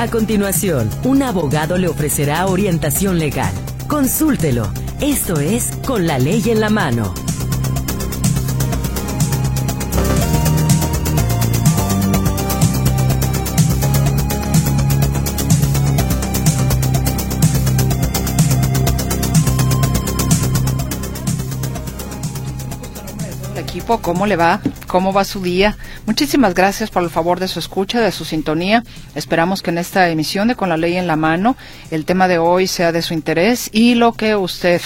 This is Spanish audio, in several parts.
A continuación, un abogado le ofrecerá orientación legal. Consúltelo. Esto es Con la ley en la mano. equipo, ¿cómo le va? ¿Cómo va su día? Muchísimas gracias por el favor de su escucha, de su sintonía. Esperamos que en esta emisión de Con la Ley en la Mano el tema de hoy sea de su interés y lo que usted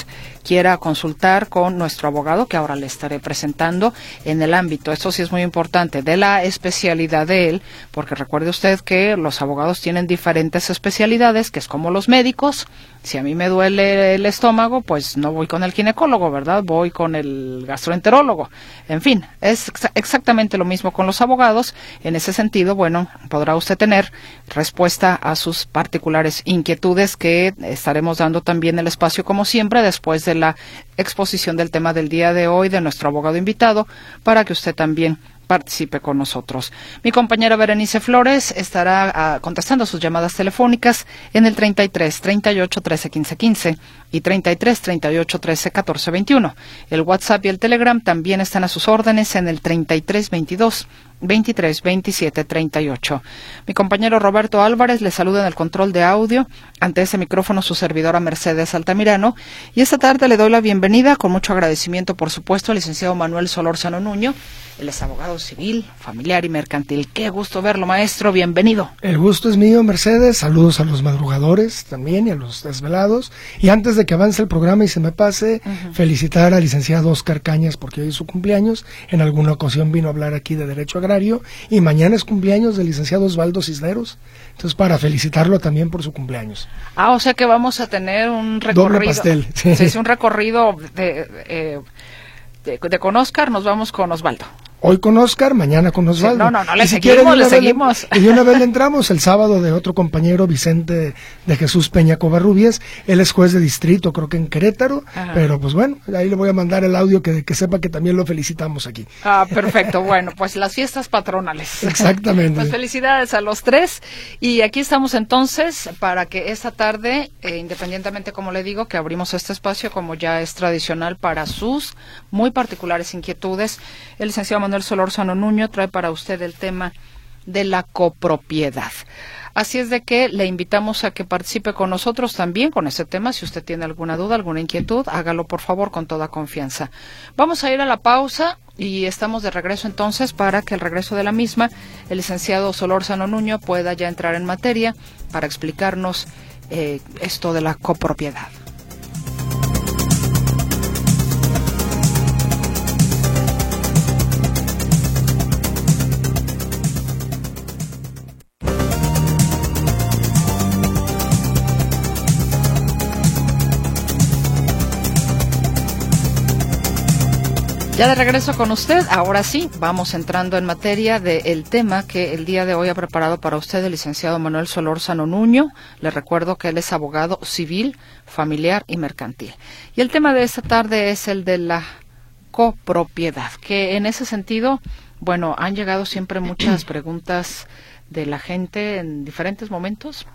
quiera consultar con nuestro abogado, que ahora le estaré presentando en el ámbito, esto sí es muy importante, de la especialidad de él, porque recuerde usted que los abogados tienen diferentes especialidades, que es como los médicos. Si a mí me duele el estómago, pues no voy con el ginecólogo, ¿verdad? Voy con el gastroenterólogo. En fin, es exactamente lo mismo con los abogados. En ese sentido, bueno, podrá usted tener respuesta a sus particulares inquietudes que estaremos dando también el espacio, como siempre, después de la exposición del tema del día de hoy de nuestro abogado invitado para que usted también participe con nosotros. Mi compañera Berenice Flores estará ah, contestando sus llamadas telefónicas en el 33 38 13 15 15 y 33 38 13 14 21. El WhatsApp y el Telegram también están a sus órdenes en el 33 22 23 27 38. Mi compañero Roberto Álvarez le saluda en el control de audio. Ante ese micrófono su servidora Mercedes Altamirano. Y esta tarde le doy la bienvenida, con mucho agradecimiento, por supuesto, al licenciado Manuel Solórzano Nuño. Él es abogado civil, familiar y mercantil. Qué gusto verlo, maestro. Bienvenido. El gusto es mío, Mercedes. Saludos a los madrugadores también y a los desvelados. Y antes de que avance el programa y se me pase, felicitar al licenciado Oscar Cañas porque hoy es su cumpleaños. En alguna ocasión vino a hablar aquí de Derecho Agrario. Y mañana es cumpleaños del licenciado Osvaldo Cisneros. Entonces, para felicitarlo también por su cumpleaños. Ah, o sea que vamos a tener un recorrido. Doble pastel. Sí, un recorrido de, eh, de, de, con Oscar, nos vamos con Osvaldo hoy con Oscar, mañana con Osvaldo. no, no, no, le seguimos, le seguimos. y una vez le entramos el sábado de otro compañero, Vicente de Jesús Peña Covarrubias. Él es juez de distrito, creo que en Querétaro. Pero pues bueno, ahí le voy a mandar el audio que, que sepa que también lo felicitamos aquí. Ah, perfecto. bueno, pues las fiestas patronales. Exactamente. pues felicidades a los tres. Y aquí estamos entonces para que esta tarde, eh, independientemente, como le digo, que abrimos este espacio como ya es tradicional para sus muy particulares inquietudes, el licenciado Manuel Solórzano Nuño trae para usted el tema de la copropiedad. Así es de que le invitamos a que participe con nosotros también con este tema. Si usted tiene alguna duda, alguna inquietud, hágalo por favor con toda confianza. Vamos a ir a la pausa y estamos de regreso entonces para que el regreso de la misma, el licenciado Solórzano Nuño pueda ya entrar en materia para explicarnos eh, esto de la copropiedad. Ya de regreso con usted, ahora sí, vamos entrando en materia del tema que el día de hoy ha preparado para usted el licenciado Manuel Solórzano Nuño. Le recuerdo que él es abogado civil, familiar y mercantil. Y el tema de esta tarde es el de la copropiedad, que en ese sentido, bueno, han llegado siempre muchas preguntas de la gente en diferentes momentos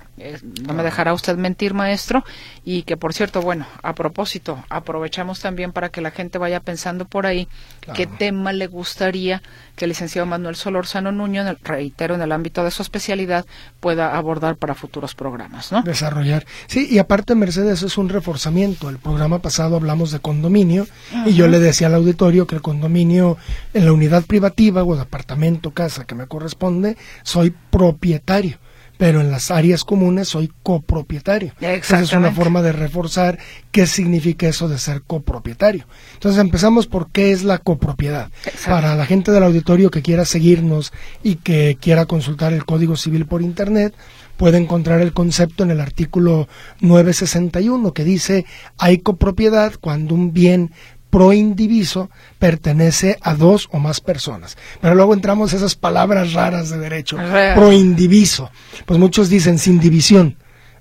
no me dejará usted mentir, maestro. Y que, por cierto, bueno, a propósito, aprovechamos también para que la gente vaya pensando por ahí qué tema le gustaría que el licenciado Manuel Solórzano Nuño, reitero, en el ámbito de su especialidad, pueda abordar para futuros programas, ¿no? Desarrollar. Sí, y aparte, Mercedes, es un reforzamiento. El programa pasado hablamos de condominio y yo le decía al auditorio que el condominio en la unidad privativa o de apartamento, casa que me corresponde, soy propietario pero en las áreas comunes soy copropietario. Esa es una forma de reforzar qué significa eso de ser copropietario. Entonces empezamos por qué es la copropiedad. Para la gente del auditorio que quiera seguirnos y que quiera consultar el Código Civil por Internet, puede encontrar el concepto en el artículo 961 que dice hay copropiedad cuando un bien proindiviso pertenece a dos o más personas. Pero luego entramos a esas palabras raras de derecho. Proindiviso. Pues muchos dicen sin división.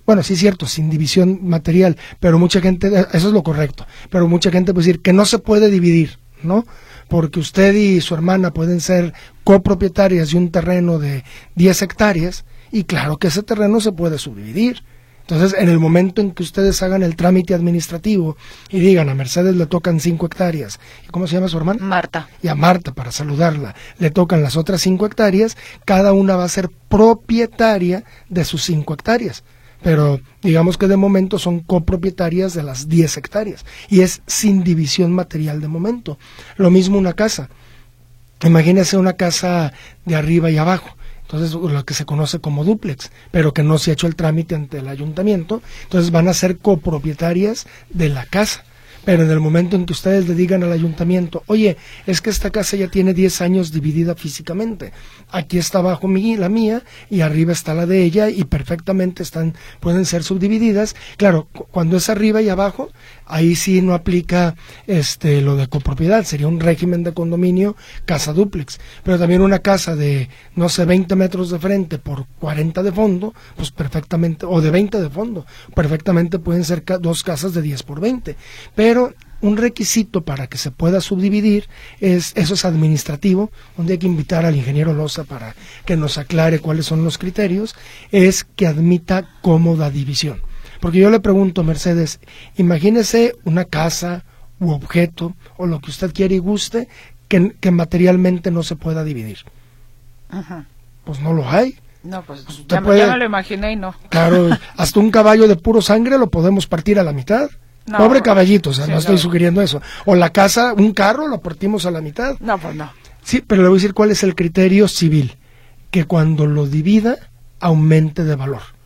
Bueno, sí es cierto, sin división material, pero mucha gente, eso es lo correcto, pero mucha gente puede decir que no se puede dividir, ¿no? Porque usted y su hermana pueden ser copropietarias de un terreno de 10 hectáreas y claro que ese terreno se puede subdividir. Entonces, en el momento en que ustedes hagan el trámite administrativo y digan a Mercedes le tocan cinco hectáreas, ¿y cómo se llama su hermana? Marta. Y a Marta, para saludarla, le tocan las otras cinco hectáreas, cada una va a ser propietaria de sus cinco hectáreas. Pero digamos que de momento son copropietarias de las 10 hectáreas y es sin división material de momento. Lo mismo una casa. Imagínese una casa de arriba y abajo entonces lo que se conoce como duplex, pero que no se ha hecho el trámite ante el ayuntamiento, entonces van a ser copropietarias de la casa. Pero en el momento en que ustedes le digan al ayuntamiento, oye, es que esta casa ya tiene 10 años dividida físicamente, aquí está abajo mi, la mía y arriba está la de ella y perfectamente están, pueden ser subdivididas. Claro, cuando es arriba y abajo, ahí sí no aplica este lo de copropiedad, sería un régimen de condominio casa duplex, pero también una casa de no sé 20 metros de frente por 40 de fondo, pues perfectamente o de 20 de fondo, perfectamente pueden ser dos casas de 10 por 20, pero un requisito para que se pueda subdividir es eso es administrativo, donde hay que invitar al ingeniero Loza para que nos aclare cuáles son los criterios, es que admita cómoda división. Porque yo le pregunto, Mercedes, imagínese una casa u objeto o lo que usted quiere y guste que, que materialmente no se pueda dividir. Pues no lo hay. No, pues, ya, me lo imaginé y no. Claro, hasta un caballo de puro sangre lo podemos partir a la mitad. Pobre caballito, o sea, no estoy sugiriendo eso. O la casa, un carro, lo partimos a la mitad. No, pues no. Sí, pero le voy a decir cuál es el criterio civil. Que cuando lo divida, aumente de valor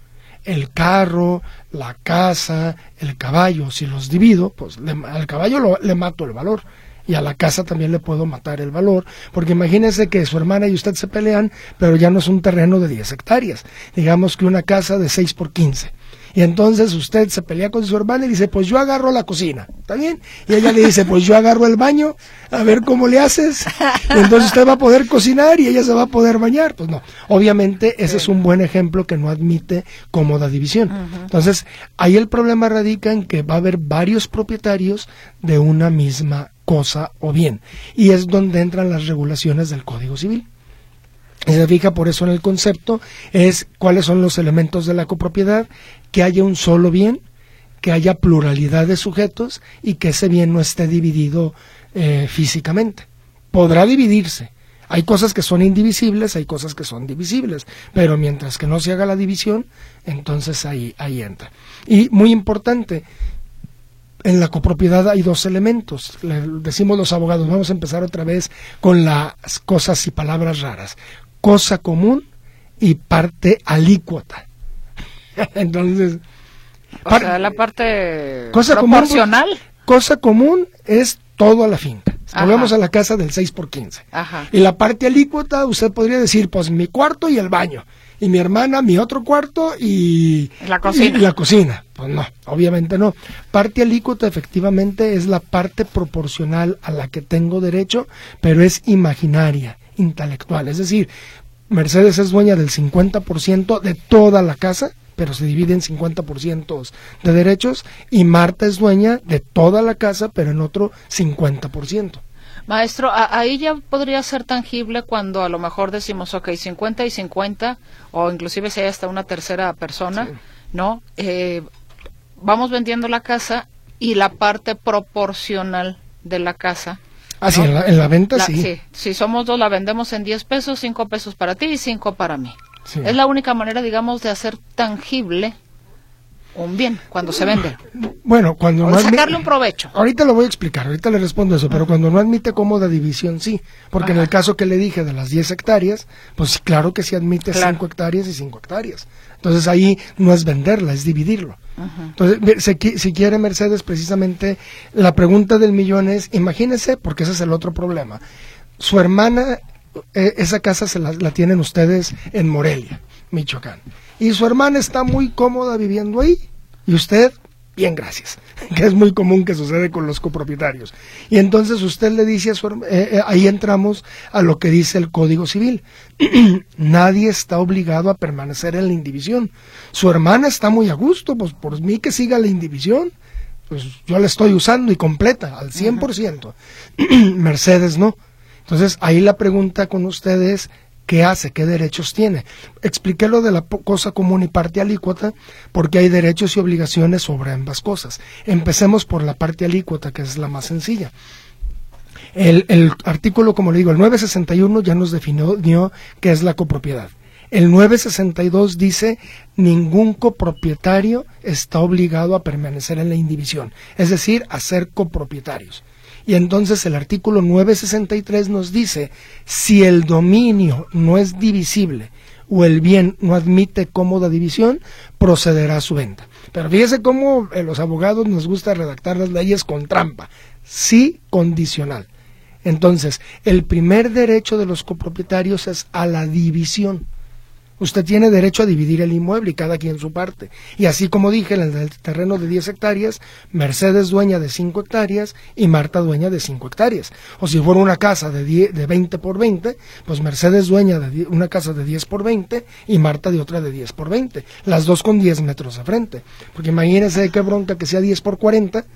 el carro, la casa, el caballo, si los divido, pues al caballo le mato el valor. Y a la casa también le puedo matar el valor, porque imagínese que su hermana y usted se pelean, pero ya no es un terreno de 10 hectáreas, digamos que una casa de 6 por 15 y entonces usted se pelea con su hermana y dice, pues yo agarro la cocina, ¿está bien? Y ella le dice, pues yo agarro el baño, a ver cómo le haces. Y entonces usted va a poder cocinar y ella se va a poder bañar. Pues no, obviamente ese es un buen ejemplo que no admite cómoda división. Entonces, ahí el problema radica en que va a haber varios propietarios de una misma cosa o bien. Y es donde entran las regulaciones del Código Civil se fija por eso en el concepto, es cuáles son los elementos de la copropiedad, que haya un solo bien, que haya pluralidad de sujetos y que ese bien no esté dividido eh, físicamente. Podrá dividirse. Hay cosas que son indivisibles, hay cosas que son divisibles, pero mientras que no se haga la división, entonces ahí, ahí entra. Y muy importante, en la copropiedad hay dos elementos. Le decimos los abogados, vamos a empezar otra vez con las cosas y palabras raras cosa común y parte alícuota. Entonces, o sea, la parte cosa proporcional. Común, cosa común es todo a la finca. Volvemos a la casa del 6 por 15. Y la parte alícuota, usted podría decir, pues mi cuarto y el baño. Y mi hermana, mi otro cuarto y la cocina. Y la cocina. Pues no, obviamente no. Parte alícuota efectivamente es la parte proporcional a la que tengo derecho, pero es imaginaria intelectual. Es decir, Mercedes es dueña del 50% de toda la casa, pero se divide en 50% de derechos, y Marta es dueña de toda la casa, pero en otro 50%. Maestro, ahí ya podría ser tangible cuando a lo mejor decimos, ok, 50 y 50, o inclusive si hay hasta una tercera persona, ¿no? Eh, vamos vendiendo la casa y la parte proporcional de la casa Ah, sí, en la, venta sí. Si somos dos, la vendemos en 10 pesos, 5 pesos para ti y 5 para mí. Es la única manera, digamos, de hacer tangible un bien cuando se vende. Bueno, cuando no sacarle un provecho. Ahorita lo voy a explicar, ahorita le respondo eso, pero cuando no admite cómoda división, sí. Porque en el caso que le dije de las 10 hectáreas, pues claro que sí admite 5 hectáreas y 5 hectáreas. Entonces ahí no es venderla, es dividirlo. Entonces, si, quiere Mercedes, precisamente la pregunta del millón es, imagínese, porque ese es el otro problema, su hermana, eh, esa casa se la, tienen ustedes en Morelia, Michoacán, y su hermana está muy cómoda viviendo ahí, y usted bien gracias, que es muy común que sucede con los copropietarios. Y entonces usted le dice a su eh, eh, ahí entramos a lo que dice el Código Civil. Nadie está obligado a permanecer en la indivisión. Su hermana está muy a gusto, pues por mí que siga la indivisión. Pues yo la estoy usando y completa, al 100%. Mercedes no. Entonces ahí la pregunta con ustedes, qué hace, qué derechos tiene. Expliqué lo de la cosa común y parte alícuota porque hay derechos y obligaciones sobre ambas cosas. Empecemos por la parte alícuota, que es la más sencilla. El, el artículo, como le digo, el 961 ya nos definió qué es la copropiedad. El 962 dice ningún copropietario está obligado a permanecer en la indivisión, es decir, a ser copropietarios. Y entonces el artículo 963 nos dice, si el dominio no es divisible o el bien no admite cómoda división, procederá a su venta. Pero fíjese cómo eh, los abogados nos gusta redactar las leyes con trampa, sí condicional. Entonces, el primer derecho de los copropietarios es a la división. Usted tiene derecho a dividir el inmueble y cada quien su parte. Y así como dije, en el terreno de 10 hectáreas, Mercedes dueña de 5 hectáreas y Marta dueña de 5 hectáreas. O si fuera una casa de, 10, de 20 por 20, pues Mercedes dueña de una casa de 10 por 20 y Marta de otra de 10 por 20. Las dos con 10 metros de frente. Porque imagínense qué bronca que sea 10 por 40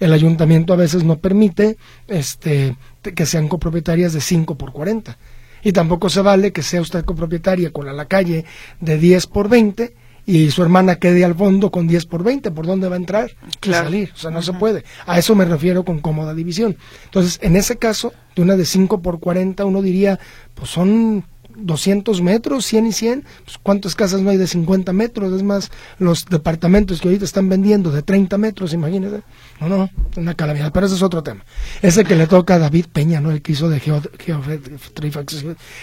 el ayuntamiento a veces no permite este, que sean copropietarias de 5 por 40. Y tampoco se vale que sea usted copropietaria con la, calle de 10 por 20 y su hermana quede al fondo con 10 por 20. ¿Por dónde va a entrar? Claro. salir. O sea, no se puede. A eso me refiero con cómoda división. Entonces, en ese caso, de una de 5 por 40, uno diría, pues son 200 metros, 100 y 100, pues ¿cuántas casas no hay de 50 metros? Es más, los departamentos que ahorita están vendiendo de 30 metros, imagínese. No, no, una calamidad, pero ese es otro tema. Ese que le toca a David Peña, ¿no? El que hizo de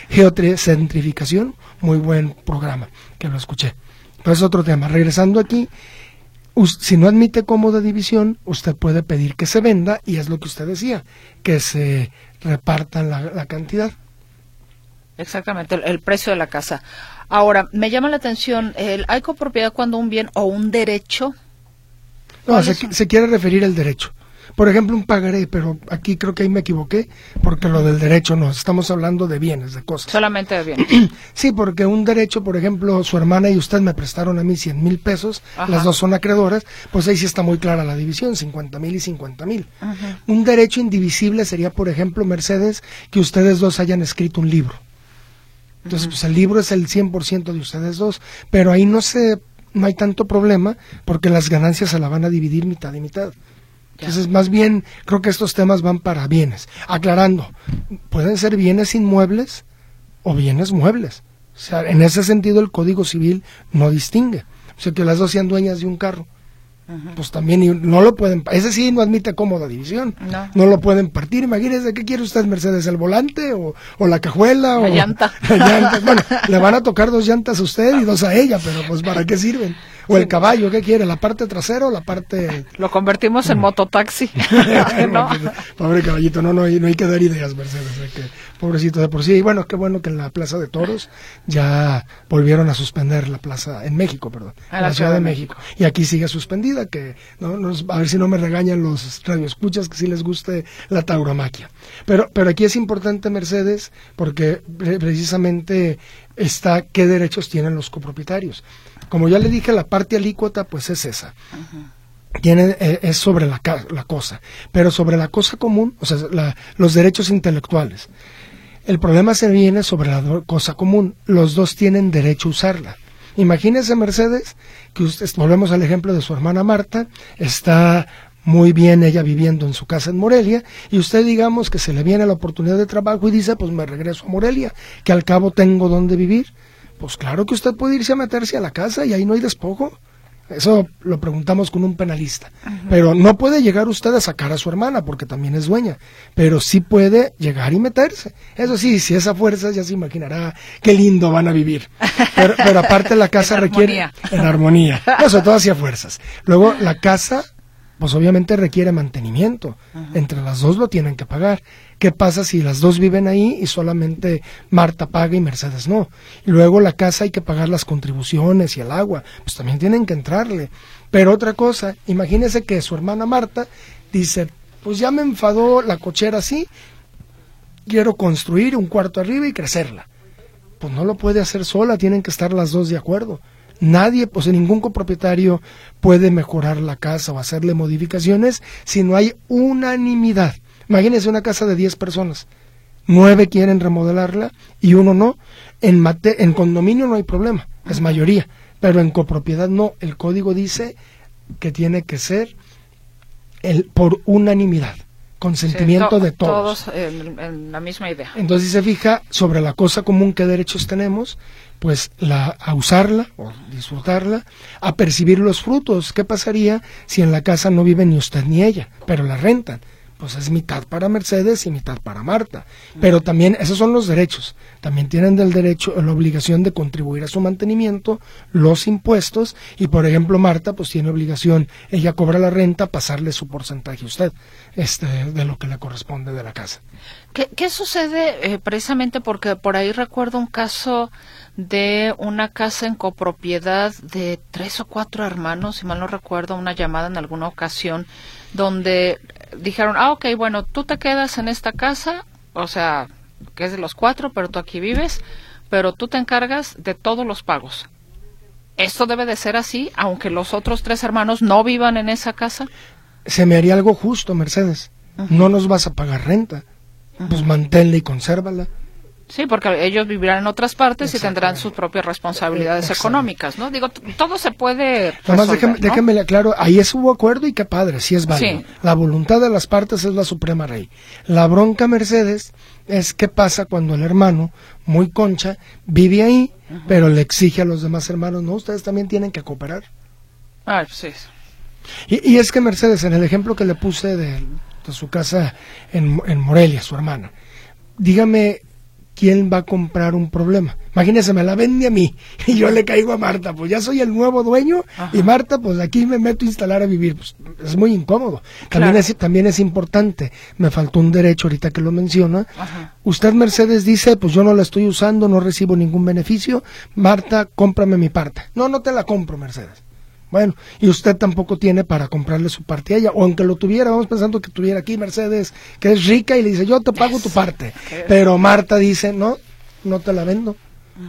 geocentrificación, muy buen programa, que lo escuché. Pero es otro tema. Regresando aquí, si no admite cómoda división, usted puede pedir que se venda, y es lo que usted decía, que se repartan la cantidad. Exactamente, el, precio de la casa. Ahora, me llama la atención, el, ¿hay copropiedad cuando un bien o un derecho? No, se, quiere referir al derecho. Por ejemplo, un pagaré, pero aquí creo que ahí me equivoqué, porque lo del derecho no, estamos hablando de bienes, de cosas. Solamente de bienes. sí, porque un derecho, por ejemplo, su hermana y usted me prestaron a mí 100 mil pesos, las dos son acreedoras, pues ahí sí está muy clara la división, 50 mil y 50 mil. Un derecho indivisible sería, por ejemplo, Mercedes, que ustedes dos hayan escrito un libro entonces, pues el libro es el 100% de ustedes dos, pero ahí no se no hay tanto problema porque las ganancias se la van a dividir mitad y mitad. Entonces, más bien, creo que estos temas van para bienes. Aclarando, pueden ser bienes inmuebles o bienes muebles. O sea, en ese sentido el Código Civil no distingue. O sea, que las dos sean dueñas de un carro pues también no lo pueden, ese sí no admite cómoda división, no, lo pueden partir, imagínese, ¿qué quiere usted Mercedes? ¿El volante o, la cajuela? La o, llanta. Bueno, le van a tocar dos llantas a usted y dos a ella, pero pues ¿para qué sirven? O el caballo, ¿qué quiere? ¿La parte trasera o la parte...? Lo convertimos en mototaxi. Pobre caballito, no, no, hay, no hay que dar ideas, Mercedes. Que, pobrecito de por sí. Y bueno, qué bueno que en la Plaza de Toros ya volvieron a suspender la plaza, en México, perdón, en la, Ciudad de México. Y aquí sigue suspendida, que no, a ver si no me regañan los radioescuchas que si les guste la tauromaquia. Pero, pero aquí es importante, Mercedes, porque precisamente está qué derechos tienen los copropietarios. Como ya le dije, la parte alícuota pues es esa. Tiene, eh, es sobre la, la, cosa, pero sobre la cosa común, o sea, los derechos intelectuales. El problema se viene sobre la cosa común. Los dos tienen derecho a usarla. Imagínese, Mercedes, que usted, volvemos al ejemplo de su hermana Marta, está muy bien ella viviendo en su casa en Morelia y usted digamos que se le viene la oportunidad de trabajo y dice pues me regreso a Morelia, que al cabo tengo donde vivir. Pues claro que usted puede irse a meterse a la casa y ahí no hay despojo. Eso lo preguntamos con un penalista. Pero no puede llegar usted a sacar a su hermana porque también es dueña. Pero sí puede llegar y meterse. Eso sí, si esa fuerza ya se imaginará qué lindo van a vivir. Pero, aparte la casa requiere... En armonía. No, sobre todo hacia fuerzas. Luego la casa pues obviamente requiere mantenimiento. Entre las dos lo tienen que pagar. ¿Qué pasa si las dos viven ahí y solamente Marta paga y Mercedes no? Y luego la casa hay que pagar las contribuciones y el agua, pues también tienen que entrarle. Pero otra cosa, imagínese que su hermana Marta dice, pues ya me enfadó la cochera así, quiero construir un cuarto arriba y crecerla. Pues no lo puede hacer sola, tienen que estar las dos de acuerdo. Nadie, pues ningún copropietario puede mejorar la casa o hacerle modificaciones si no hay unanimidad. Imagínense una casa de 10 personas. nueve quieren remodelarla y uno no. En, en condominio no hay problema, es mayoría, pero en copropiedad no. El código dice que tiene que ser el, por unanimidad consentimiento de todos. Todos en, la misma idea. Entonces, si se fija sobre la cosa común que derechos tenemos, pues la, a usarla o disfrutarla, a percibir los frutos. ¿Qué pasaría si en la casa no vive ni usted ni ella, pero la rentan? Pues es mitad para Mercedes y mitad para Marta. Pero también, esos son los derechos. También tienen del derecho, la obligación de contribuir a su mantenimiento, los impuestos, y por ejemplo Marta, pues tiene obligación, ella cobra la renta, pasarle su porcentaje a usted, este, de lo que le corresponde de la casa. ¿Qué, sucede eh, precisamente porque por ahí recuerdo un caso de una casa en copropiedad de tres o cuatro hermanos, si mal no recuerdo, una llamada en alguna ocasión, donde dijeron, ah, ok, bueno, tú te quedas en esta casa, o sea, que es de los cuatro, pero tú aquí vives, pero tú te encargas de todos los pagos. ¿Esto debe de ser así, aunque los otros tres hermanos no vivan en esa casa? Se me haría algo justo, Mercedes. No nos vas a pagar renta. Pues manténla y consérvala. Sí, porque ellos vivirán en otras partes y tendrán sus propias responsabilidades económicas, ¿no? Digo, todo se puede. Además, déjeme, déjeme aclaro, ahí es hubo acuerdo y qué padre, sí es válido. La voluntad de las partes es la suprema rey. La bronca Mercedes es qué pasa cuando el hermano, muy concha, vive ahí, pero le exige a los demás hermanos, no, ustedes también tienen que cooperar. Ah, sí. Y, y es que Mercedes, en el ejemplo que le puse de, su casa en, en Morelia, su hermana, dígame ¿quién va a comprar un problema? Imagínese, me la vende a mí y yo le caigo a Marta, pues ya soy el nuevo dueño y Marta, pues aquí me meto a instalar a vivir, pues es muy incómodo. También, es, también es importante, me faltó un derecho ahorita que lo menciona. Usted, Mercedes, dice, pues yo no la estoy usando, no recibo ningún beneficio, Marta, cómprame mi parte. No, no te la compro, Mercedes. Bueno, y usted tampoco tiene para comprarle su parte a ella, o aunque lo tuviera, vamos pensando que tuviera aquí Mercedes, que es rica y le dice, yo te pago tu parte. Pero Marta dice, no, no te la vendo.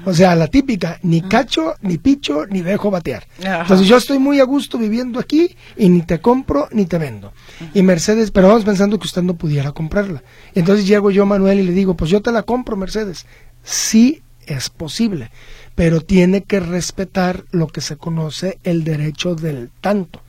O sea, la típica, ni cacho, ni picho, ni dejo batear. Entonces yo estoy muy a gusto viviendo aquí y ni te compro ni te vendo. Y Mercedes, pero vamos pensando que usted no pudiera comprarla. Entonces llego yo, Manuel, y le digo, pues yo te la compro, Mercedes. Sí es posible pero tiene que respetar lo que se conoce el derecho del tanto.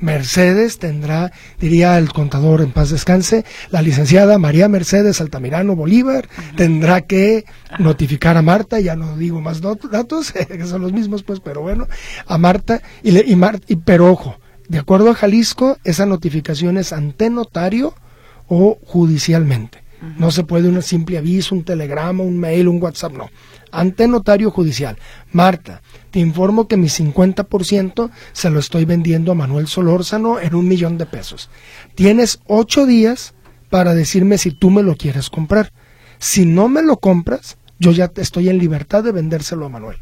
Mercedes tendrá, diría el contador en paz descanse, la licenciada María Mercedes Altamirano Bolívar tendrá que notificar a Marta, ya no digo más datos, que son los mismos pues, pero bueno, a Marta, y, le, y, y pero ojo, de acuerdo a Jalisco, esa notificación es ante notario o judicialmente. No se puede un simple aviso, un telegrama, un mail, un WhatsApp, no ante notario judicial. Marta, te informo que mi 50% se lo estoy vendiendo a Manuel Solórzano en un millón de pesos. Tienes ocho días para decirme si tú me lo quieres comprar. Si no me lo compras, yo ya estoy en libertad de vendérselo a Manuel.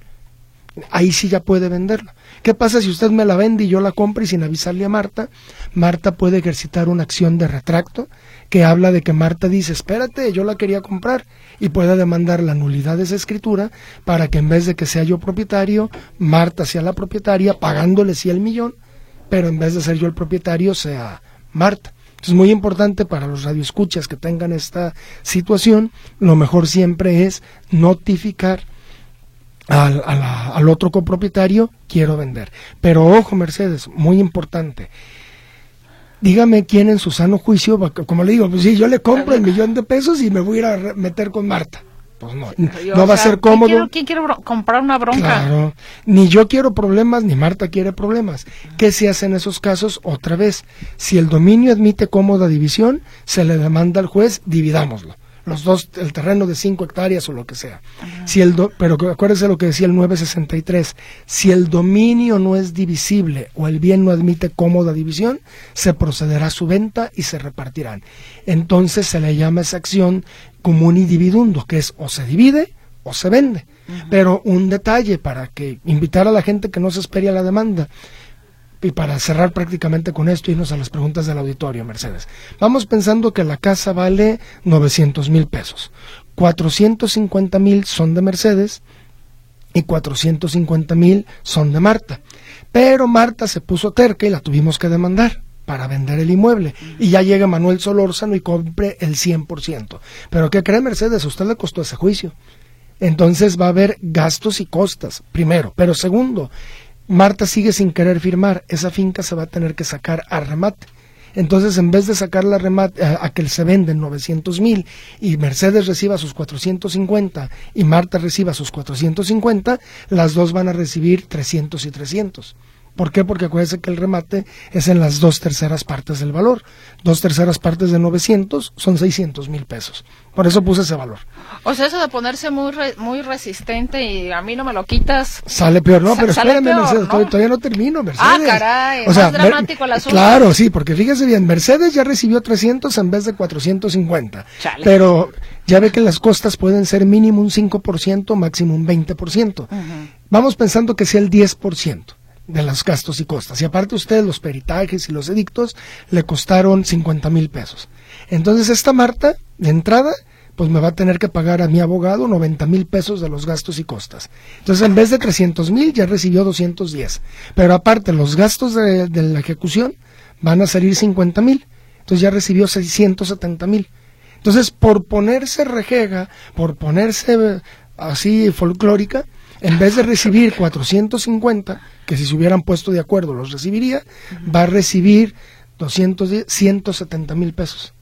Ahí sí ya puede venderlo. ¿Qué pasa si usted me la vende y yo la compro y sin avisarle a Marta? Marta puede ejercitar una acción de retracto que habla de que Marta dice, espérate, yo la quería comprar, y pueda demandar la nulidad de esa escritura para que en vez de que sea yo propietario, Marta sea la propietaria, pagándole sí el millón, pero en vez de ser yo el propietario, sea Marta. Es muy importante para los radioescuchas que tengan esta situación, lo mejor siempre es notificar al, al otro copropietario, quiero vender. Pero ojo, Mercedes, muy importante, dígame quién en su sano juicio, como le digo, pues sí, yo le compro el millón de pesos y me voy a ir a meter con Marta. Pues no, no va a ser cómodo. ¿quién quiere, comprar una bronca? Claro, ni yo quiero problemas, ni Marta quiere problemas. ¿Qué se hace en esos casos? Otra vez, si el dominio admite cómoda división, se le demanda al juez, dividámoslo los dos, el terreno de cinco hectáreas o lo que sea. Si el pero acuérdese lo que decía el 963, si el dominio no es divisible o el bien no admite cómoda división, se procederá a su venta y se repartirán. Entonces se le llama esa acción común y dividundo, que es o se divide o se vende. Pero un detalle para que invitar a la gente que no se espere a la demanda y para cerrar prácticamente con esto, irnos a las preguntas del auditorio, Mercedes. Vamos pensando que la casa vale 900 mil pesos. 450 mil son de Mercedes y 450 mil son de Marta. Pero Marta se puso terca y la tuvimos que demandar. para vender el inmueble y ya llega Manuel Solórzano y compre el 100%. Pero ¿qué cree Mercedes? A usted le costó ese juicio. Entonces va a haber gastos y costas, primero. Pero segundo, Marta sigue sin querer firmar. Esa finca se va a tener que sacar a remate. Entonces, en vez de sacarla a, remate, a, que se venden 900 mil y Mercedes reciba sus 450 y Marta reciba sus 450, las dos van a recibir 300 y 300. ¿Por qué? Porque acuérdense que el remate es en las dos terceras partes del valor. Dos terceras partes de 900 son 600 mil pesos. Por eso puse ese valor. O sea, eso de ponerse muy muy resistente y a mí no me lo quitas. Sale peor, no, pero espérame, Mercedes, Todavía, no termino, ah, Mercedes. Ah, caray, o sea, más dramático el asunto. Claro, sí, porque fíjese bien, Mercedes ya recibió 300 en vez de 450. Chale. Pero ya ve que las costas pueden ser mínimo un 5%, máximo un 20%. Vamos pensando que sea el 10% de los gastos y costas. Y aparte usted, los peritajes y los edictos le costaron 50 mil pesos. Entonces esta Marta, de entrada, pues me va a tener que pagar a mi abogado 90 mil pesos de los gastos y costas. Entonces en vez de 300 mil ya recibió 210. Pero aparte los gastos de, de la ejecución van a salir 50 mil. Entonces ya recibió 670 mil. Entonces por ponerse rejega, por ponerse eh, así folclórica, en vez de recibir 450, que si se hubieran puesto de acuerdo los recibiría, va a recibir 210, 170 mil pesos.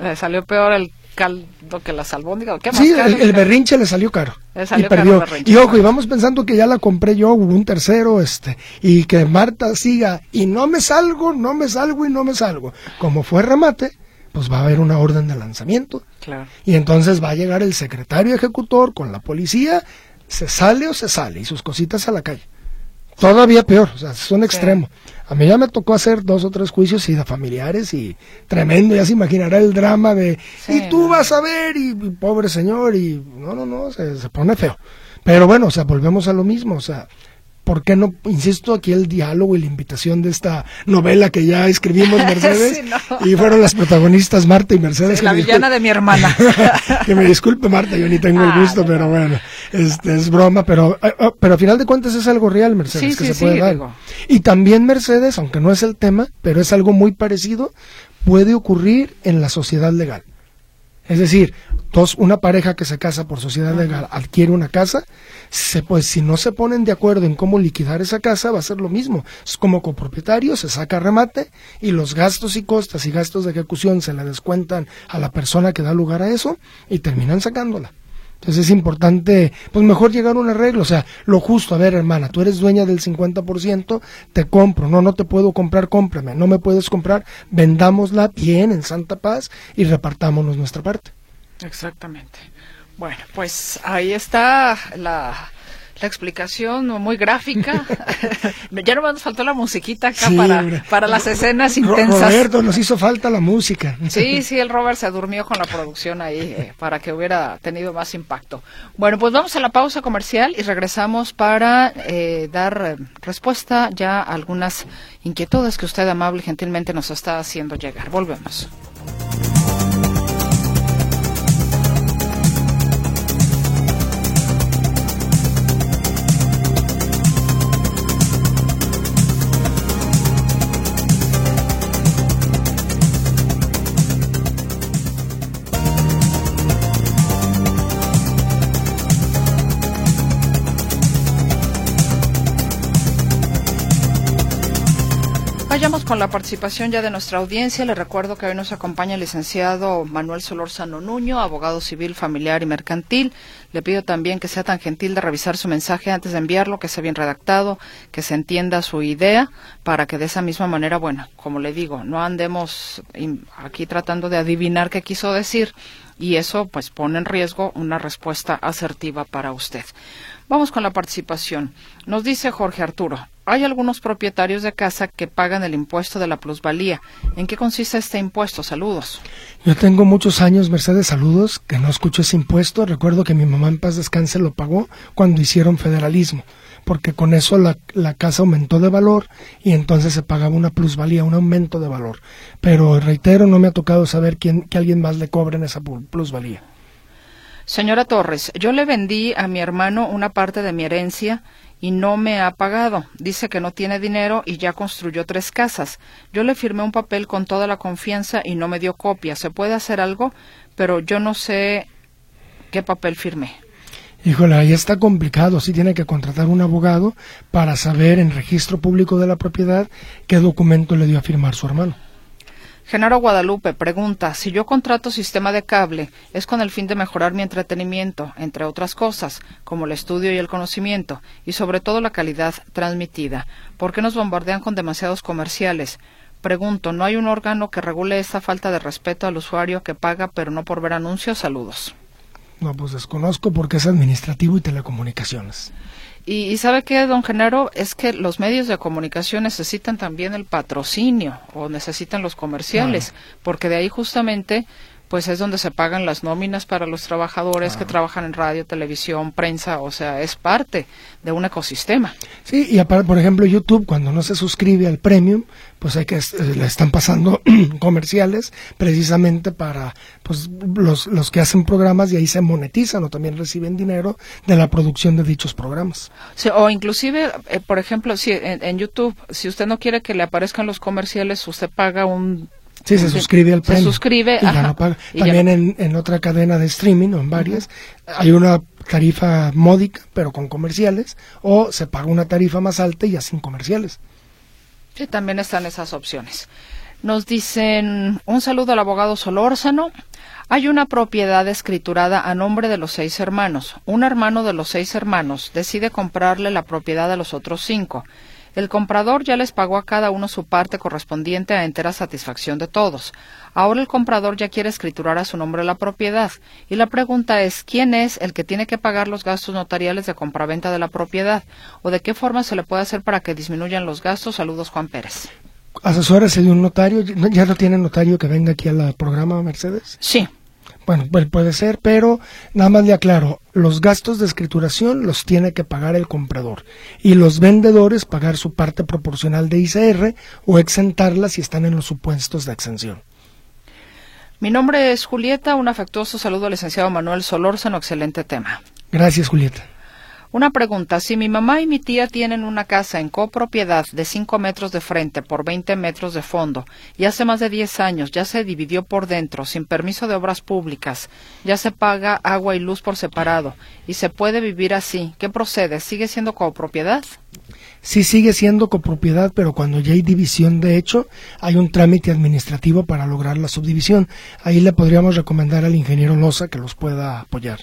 Le salió peor el caldo que la albóndigas. ¿Qué más sí, el, berrinche le salió caro. y perdió. y ojo, y vamos pensando que ya la compré yo, hubo un tercero, este, y que Marta siga, y no me salgo, no me salgo y no me salgo. Como fue remate, pues va a haber una orden de lanzamiento. Claro. Y entonces va a llegar el secretario ejecutor con la policía se sale o se sale y sus cositas a la calle. Todavía peor, o sea, es un extremo. A mí ya me tocó hacer dos o tres juicios y de familiares y tremendo, ya se imaginará el drama de, y tú vas a ver, y, pobre señor, y no, no, no, se, se pone feo. Pero bueno, o sea, volvemos a lo mismo, o sea, ¿por qué no, insisto, aquí el diálogo y la invitación de esta novela que ya escribimos Mercedes? Y fueron las protagonistas Marta y Mercedes. la villana de mi hermana. que me disculpe Marta, yo ni tengo el ah, gusto, pero bueno, este, es broma, pero, eh, oh, pero a final de cuentas es algo real, Mercedes, que se puede dar. Y también Mercedes, aunque no es el tema, pero es algo muy parecido, puede ocurrir en la sociedad legal. Es decir, dos, una pareja que se casa por sociedad legal adquiere una casa, se, pues si no se ponen de acuerdo en cómo liquidar esa casa, va a ser lo mismo. Es como copropietario, se saca remate y los gastos y costas y gastos de ejecución se le descuentan a la persona que da lugar a eso y terminan sacándola. Entonces es importante, pues mejor llegar a un arreglo, o sea, lo justo, a ver hermana, tú eres dueña del 50%, te compro, no, no te puedo comprar, cómprame, no me puedes comprar, vendámosla bien en Santa Paz y repartámonos nuestra parte. Exactamente. Bueno, pues ahí está la la explicación muy gráfica. ya no nos faltó la musiquita acá para, para las escenas intensas. Roberto, nos hizo falta la música. sí, sí, el Robert se durmió con la producción ahí eh, para que hubiera tenido más impacto. Bueno, pues vamos a la pausa comercial y regresamos para eh, dar eh, respuesta ya a algunas inquietudes que usted amable y gentilmente nos está haciendo llegar. Volvemos. Vayamos con la participación ya de nuestra audiencia. Le recuerdo que hoy nos acompaña el licenciado Manuel Solórzano Nuño, abogado civil, familiar y mercantil. Le pido también que sea tan gentil de revisar su mensaje antes de enviarlo, que sea bien redactado, que se entienda su idea, para que de esa misma manera, bueno, como le digo, no andemos aquí tratando de adivinar qué quiso decir y eso pues pone en riesgo una respuesta asertiva para usted. Vamos con la participación. Nos dice Jorge Arturo, hay algunos propietarios de casa que pagan el impuesto de la plusvalía. ¿En qué consiste este impuesto? Saludos. Yo tengo muchos años, Mercedes, saludos, que no escucho ese impuesto. Recuerdo que mi mamá en paz descanse lo pagó cuando hicieron federalismo, porque con eso la, la casa aumentó de valor y entonces se pagaba una plusvalía, un aumento de valor. Pero reitero, no me ha tocado saber quién, que alguien más le cobre en esa plusvalía. Señora Torres, yo le vendí a mi hermano una parte de mi herencia y no me ha pagado. Dice que no tiene dinero y ya construyó tres casas. Yo le firmé un papel con toda la confianza y no me dio copia. ¿Se puede hacer algo? Pero yo no sé qué papel firmé. Híjole, ahí está complicado. Sí tiene que contratar un abogado para saber en registro público de la propiedad qué documento le dio a firmar su hermano. Genaro Guadalupe pregunta, si yo contrato sistema de cable, es con el fin de mejorar mi entretenimiento, entre otras cosas, como el estudio y el conocimiento, y sobre todo la calidad transmitida. ¿Por qué nos bombardean con demasiados comerciales? Pregunto, ¿no hay un órgano que regule esta falta de respeto al usuario que paga pero no por ver anuncios? Saludos. No, pues desconozco porque es administrativo y telecomunicaciones. Y, sabe qué, don Genaro, es que los medios de comunicación necesitan también el patrocinio o necesitan los comerciales, porque de ahí justamente pues es donde se pagan las nóminas para los trabajadores que trabajan en radio, televisión, prensa, o sea, es parte de un ecosistema. Sí, y aparte, por ejemplo, YouTube, cuando no se suscribe al premium, pues hay que eh, le están pasando comerciales precisamente para pues los, los que hacen programas y ahí se monetizan o también reciben dinero de la producción de dichos programas. Sí, o inclusive, eh, por ejemplo, si en YouTube, si usted no quiere que le aparezcan los comerciales, usted paga un Sí, se suscribe al premio. Se suscribe. Y ya no paga. También en, en, otra cadena de streaming o en varias hay una tarifa módica, pero con comerciales, o se paga una tarifa más alta y ya sin comerciales. Sí, también están esas opciones. Nos dicen un saludo al abogado Solórzano. Hay una propiedad escriturada a nombre de los seis hermanos. Un hermano de los seis hermanos decide comprarle la propiedad a los otros cinco. El comprador ya les pagó a cada uno su parte correspondiente a entera satisfacción de todos. Ahora el comprador ya quiere escriturar a su nombre la propiedad. Y la pregunta es, ¿quién es el que tiene que pagar los gastos notariales de compraventa de la propiedad? ¿O de qué forma se le puede hacer para que disminuyan los gastos? Saludos, Juan Pérez. Asesórese de un notario. ¿Ya no tiene notario que venga aquí al programa, Mercedes? Sí. Bueno, pues puede ser, pero nada más le aclaro, los gastos de escrituración los tiene que pagar el comprador y los vendedores pagar su parte proporcional de ICR o exentarla si están en los supuestos de exención. Mi nombre es Julieta, un afectuoso saludo al licenciado Manuel Solórzano, excelente tema. Gracias, Julieta. Una pregunta, si mi mamá y mi tía tienen una casa en copropiedad de 5 metros de frente por 20 metros de fondo y hace más de 10 años ya se dividió por dentro sin permiso de obras públicas, ya se paga agua y luz por separado y se puede vivir así, ¿qué procede? ¿Sigue siendo copropiedad? Sí sigue siendo copropiedad, pero cuando ya hay división de hecho, hay un trámite administrativo para lograr la subdivisión. Ahí le podríamos recomendar al ingeniero Loza que los pueda apoyar.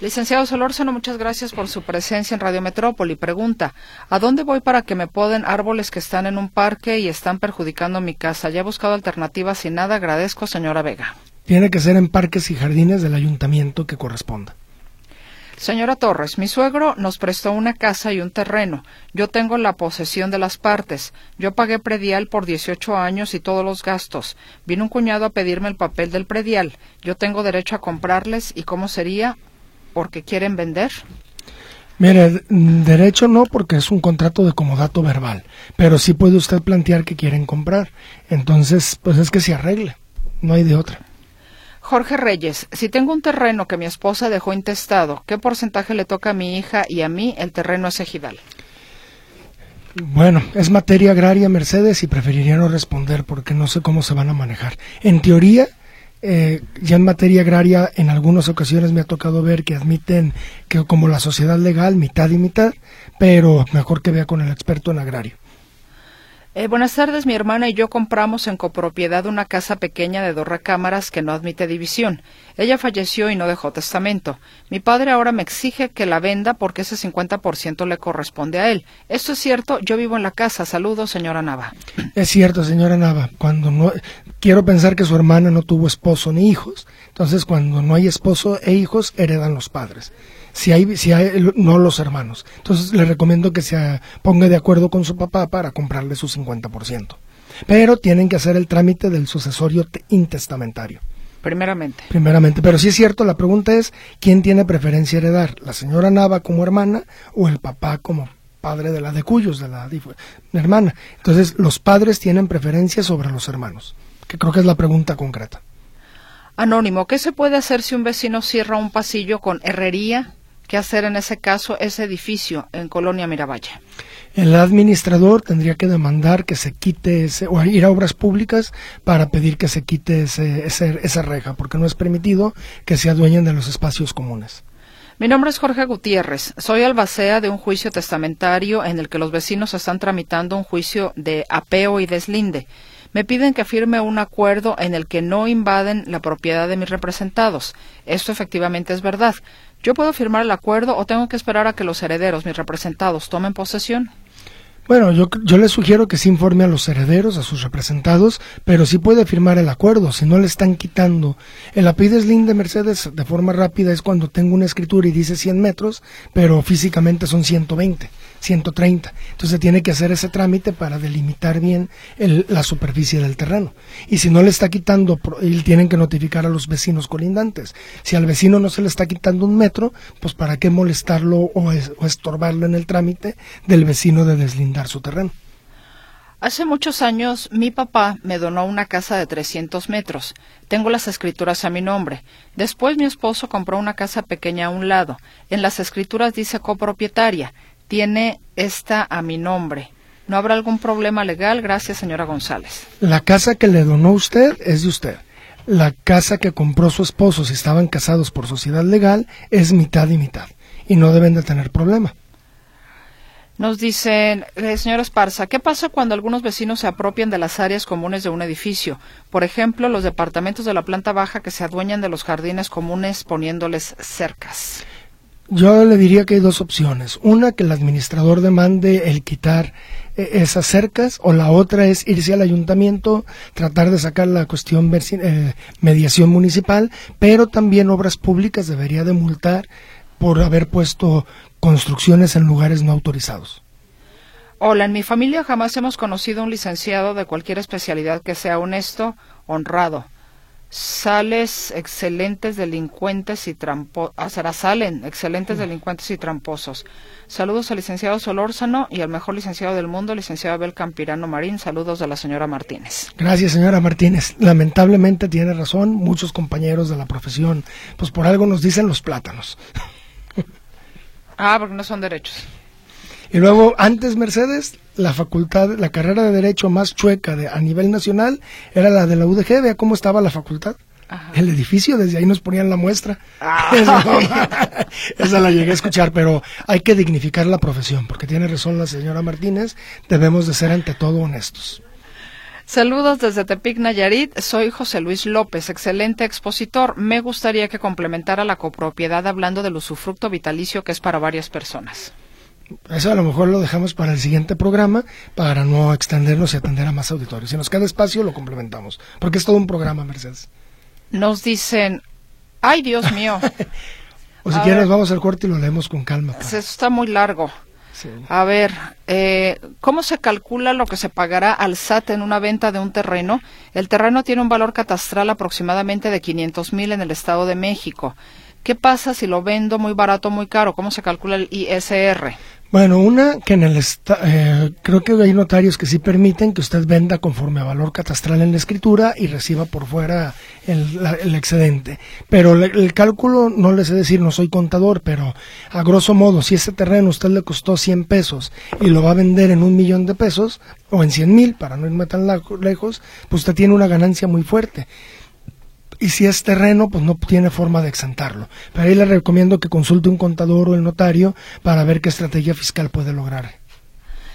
Licenciado Solórzano, muchas gracias por su presencia en Radio Metrópoli. Pregunta, ¿a dónde voy para que me poden árboles que están en un parque y están perjudicando mi casa? Ya he buscado alternativas y nada. Agradezco, señora Vega. Tiene que ser en parques y jardines del ayuntamiento que corresponda. Señora Torres, mi suegro nos prestó una casa y un terreno. Yo tengo la posesión de las partes. Yo pagué predial por 18 años y todos los gastos. Vino un cuñado a pedirme el papel del predial. Yo tengo derecho a comprarles y cómo sería porque quieren vender? Mire, derecho no porque es un contrato de comodato verbal, pero sí puede usted plantear que quieren comprar. Entonces, pues es que se arregle, no hay de otra. Jorge Reyes, si tengo un terreno que mi esposa dejó intestado, ¿qué porcentaje le toca a mi hija y a mí el terreno es ejidal? Bueno, es materia agraria, Mercedes, y preferiría no responder porque no sé cómo se van a manejar. En teoría, eh, ya en materia agraria en algunas ocasiones me ha tocado ver que admiten que como la sociedad legal mitad y mitad, pero mejor que vea con el experto en agrario. Eh, buenas tardes, mi hermana y yo compramos en copropiedad una casa pequeña de dos recámaras que no admite división. Ella falleció y no dejó testamento. Mi padre ahora me exige que la venda porque ese 50% le corresponde a él. ¿Esto es cierto? Yo vivo en la casa. Saludos, señora Nava. Es cierto, señora Nava. Cuando no quiero pensar que su hermana no tuvo esposo ni hijos, entonces cuando no hay esposo e hijos heredan los padres si hay, si hay, no los hermanos. Entonces le recomiendo que se ponga de acuerdo con su papá para comprarle su 50%. Pero tienen que hacer el trámite del sucesorio intestamentario. Primeramente. Primeramente. Pero sí es cierto, la pregunta es, ¿quién tiene preferencia heredar? ¿La señora Nava como hermana o el papá como padre de la de Cuyos, de la hermana? Entonces, los padres tienen preferencia sobre los hermanos, que creo que es la pregunta concreta. Anónimo, ¿qué se puede hacer si un vecino cierra un pasillo con herrería ¿Qué hacer en ese caso ese edificio en Colonia Miravalle? El administrador tendría que demandar que se quite ese, o ir a obras públicas para pedir que se quite ese, esa reja, porque no es permitido que se adueñen de los espacios comunes. Mi nombre es Jorge Gutiérrez. Soy albacea de un juicio testamentario en el que los vecinos están tramitando un juicio de apeo y deslinde. Me piden que firme un acuerdo en el que no invaden la propiedad de mis representados. Esto efectivamente es verdad. ¿Yo puedo firmar el acuerdo o tengo que esperar a que los herederos, mis representados, tomen posesión? Bueno, yo, yo le sugiero que se informe a los herederos, a sus representados, pero sí puede firmar el acuerdo, si no le están quitando. El apides de Mercedes de forma rápida es cuando tengo una escritura y dice 100 metros, pero físicamente son 120. 130. Entonces tiene que hacer ese trámite para delimitar bien la superficie del terreno. Y si no le está quitando, tienen que notificar a los vecinos colindantes. Si al vecino no se le está quitando un metro, pues para qué molestarlo o, o estorbarlo en el trámite del vecino de deslindar su terreno. Hace muchos años mi papá me donó una casa de 300 metros. Tengo las escrituras a mi nombre. Después mi esposo compró una casa pequeña a un lado. En las escrituras dice copropietaria tiene esta a mi nombre. ¿No habrá algún problema legal? Gracias, señora González. La casa que le donó usted es de usted. La casa que compró su esposo, si estaban casados por sociedad legal, es mitad y mitad. Y no deben de tener problema. Nos dicen, eh, señor Esparza, ¿qué pasa cuando algunos vecinos se apropian de las áreas comunes de un edificio? Por ejemplo, los departamentos de la planta baja que se adueñan de los jardines comunes poniéndoles cercas. Yo le diría que hay dos opciones. Una, que el administrador demande el quitar eh, esas cercas, o la otra es irse al ayuntamiento, tratar de sacar la cuestión eh, mediación municipal, pero también obras públicas debería de multar por haber puesto construcciones en lugares no autorizados. Hola, en mi familia jamás hemos conocido un licenciado de cualquier especialidad que sea honesto, honrado sales excelentes delincuentes y tramposos. Ah, salen excelentes delincuentes y tramposos. Saludos al licenciado Solórzano y al mejor licenciado del mundo, licenciado Abel Campirano Marín. Saludos de la señora Martínez. Gracias, señora Martínez. Lamentablemente tiene razón, muchos compañeros de la profesión, pues por algo nos dicen los plátanos. ah, porque no son derechos. Y luego, antes Mercedes, la facultad, la carrera de Derecho más chueca de, a nivel nacional era la de la UDG. Vea cómo estaba la facultad. El edificio, desde ahí nos ponían la muestra. Ah. Esa, la llegué a escuchar, pero hay que dignificar la profesión, porque tiene razón la señora Martínez, debemos de ser ante todo honestos. Saludos desde Tepic, Nayarit. Soy José Luis López, excelente expositor. Me gustaría que complementara la copropiedad hablando del usufructo vitalicio que es para varias personas. Eso a lo mejor lo dejamos para el siguiente programa para no extendernos y atender a más auditorios. Si nos queda espacio, lo complementamos. Porque es todo un programa, Mercedes. Nos dicen, ay Dios mío. o si quieres, vamos al corte y lo leemos con calma. Eso está muy largo. A ver, eh, ¿cómo se calcula lo que se pagará al SAT en una venta de un terreno? El terreno tiene un valor catastral aproximadamente de 500 mil en el Estado de México. ¿Qué pasa si lo vendo muy barato muy caro? ¿Cómo se calcula el ISR? Bueno, una que en el eh, creo que hay notarios que sí permiten que usted venda conforme a valor catastral en la escritura y reciba por fuera el, excedente. Pero el, cálculo no le sé decir, no soy contador, pero a grosso modo, si ese terreno usted le costó 100 pesos y lo va a vender en un millón de pesos o en 100 mil, para no irme tan lejos, pues usted tiene una ganancia muy fuerte y si es terreno, pues no tiene forma de exentarlo. Pero ahí le recomiendo que consulte un contador o el notario para ver qué estrategia fiscal puede lograr.